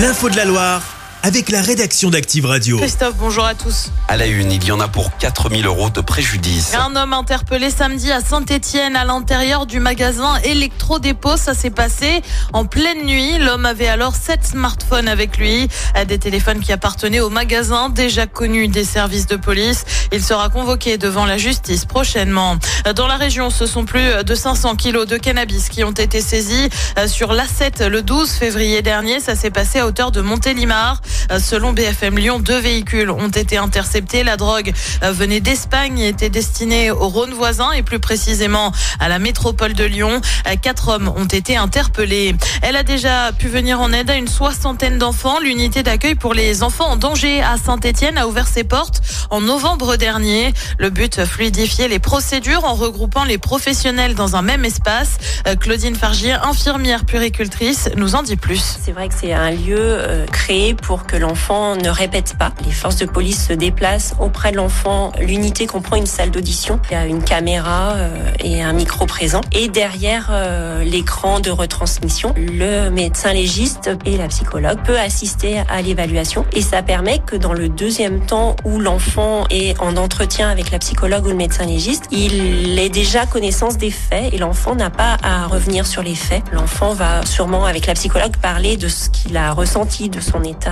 L'info de la Loire avec la rédaction d'Active Radio. Christophe, bonjour à tous. À la une, il y en a pour 4000 euros de préjudice. Un homme interpellé samedi à Saint-Etienne à l'intérieur du magasin Electro-Dépôt. Ça s'est passé en pleine nuit. L'homme avait alors sept smartphones avec lui, des téléphones qui appartenaient au magasin, déjà connu des services de police. Il sera convoqué devant la justice prochainement. Dans la région, ce sont plus de 500 kilos de cannabis qui ont été saisis sur l'A7 le 12 février dernier. Ça s'est passé à hauteur de Montélimar. Selon BFM Lyon, deux véhicules ont été interceptés. La drogue venait d'Espagne et était destinée au Rhône voisin et plus précisément à la métropole de Lyon. Quatre hommes ont été interpellés. Elle a déjà pu venir en aide à une soixantaine d'enfants. L'unité d'accueil pour les enfants en danger à Saint-Etienne a ouvert ses portes en novembre dernier. Le but, fluidifier les procédures en regroupant les professionnels dans un même espace. Claudine Fargier, infirmière puricultrice, nous en dit plus. C'est vrai que c'est un lieu euh, créé pour que l'enfant ne répète pas. Les forces de police se déplacent auprès de l'enfant. L'unité comprend une salle d'audition. Il y a une caméra euh, et un micro présent. Et derrière euh, l'écran de retransmission, le médecin légiste et la psychologue peut assister à l'évaluation. Et ça permet que dans le deuxième temps où l'enfant est en entretien avec la psychologue ou le médecin légiste, il ait déjà connaissance des faits et l'enfant n'a pas à revenir sur les faits. L'enfant va sûrement avec la psychologue parler de ce qu'il a ressenti, de son état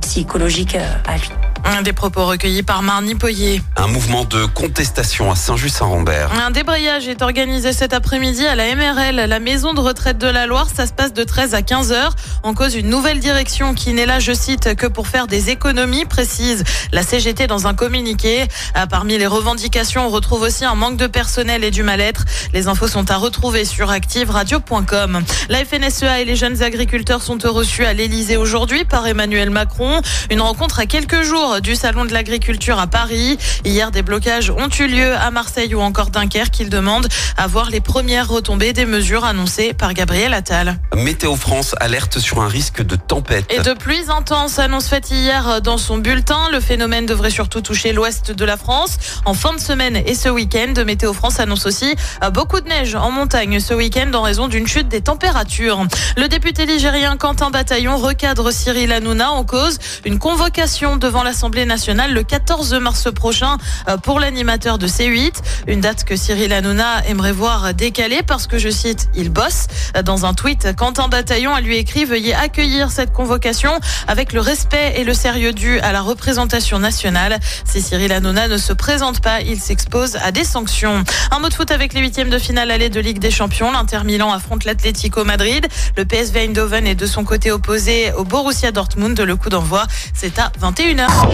psychologique euh, à lui. Des propos recueillis par Marnie Poyer. Un mouvement de contestation à Saint-Just-Saint-Rambert. Un débrayage est organisé cet après-midi à la MRL, la maison de retraite de la Loire. Ça se passe de 13 à 15 heures. En cause une nouvelle direction qui n'est là, je cite, que pour faire des économies, précise la CGT dans un communiqué. Ah, parmi les revendications, on retrouve aussi un manque de personnel et du mal-être. Les infos sont à retrouver sur activeradio.com. La FNSEA et les jeunes agriculteurs sont reçus à l'Elysée aujourd'hui par Emmanuel Macron. Une rencontre à quelques jours du Salon de l'agriculture à Paris. Hier, des blocages ont eu lieu à Marseille ou encore Dunkerque. Il demande à voir les premières retombées des mesures annoncées par Gabriel Attal. Météo France alerte sur un risque de tempête. Et de pluies intenses, annonce faite hier dans son bulletin. Le phénomène devrait surtout toucher l'ouest de la France. En fin de semaine et ce week-end, Météo France annonce aussi beaucoup de neige en montagne ce week-end en raison d'une chute des températures. Le député ligérien Quentin Bataillon recadre Cyril Hanouna en cause une convocation devant l'Assemblée nationale le 14 mars prochain euh, pour l'animateur de C8. Une date que Cyril Hanouna aimerait voir décalée parce que, je cite, il bosse. Dans un tweet, Quentin Bataillon a lui écrit Veuillez accueillir cette convocation avec le respect et le sérieux dû à la représentation nationale. Si Cyril Hanouna ne se présente pas, il s'expose à des sanctions. Un mot de foot avec les huitièmes de finale allée de Ligue des Champions. L'Inter Milan affronte l'Atlético Madrid. Le PSV Eindhoven est de son côté opposé au Borussia Dortmund. Le coup d'envoi, c'est à 21h.